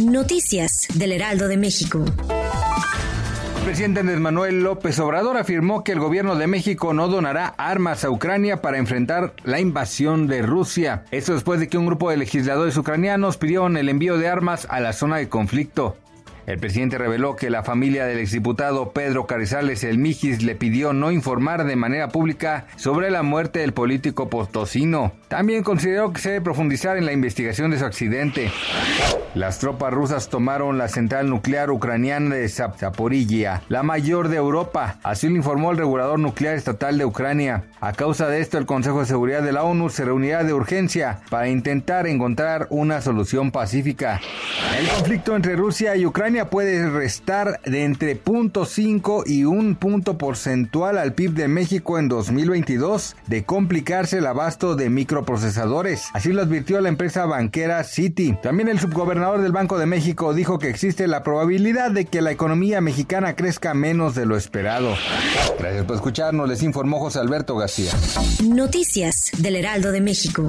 Noticias del Heraldo de México. El presidente Andrés Manuel López Obrador afirmó que el gobierno de México no donará armas a Ucrania para enfrentar la invasión de Rusia. Esto después de que un grupo de legisladores ucranianos pidieron el envío de armas a la zona de conflicto. El presidente reveló que la familia del exdiputado Pedro Carizales El Mijis le pidió no informar de manera pública sobre la muerte del político potosino. También consideró que se debe profundizar en la investigación de su accidente. Las tropas rusas tomaron la central nuclear ucraniana de Zaporilla, la mayor de Europa. Así lo informó el regulador nuclear estatal de Ucrania. A causa de esto, el Consejo de Seguridad de la ONU se reunirá de urgencia para intentar encontrar una solución pacífica. El conflicto entre Rusia y Ucrania puede restar de entre 0.5 y un punto porcentual al PIB de México en 2022 de complicarse el abasto de microprocesadores. Así lo advirtió la empresa banquera Citi. También el subgobernador del Banco de México dijo que existe la probabilidad de que la economía mexicana crezca menos de lo esperado. Gracias por escucharnos, les informó José Alberto García. Noticias del Heraldo de México.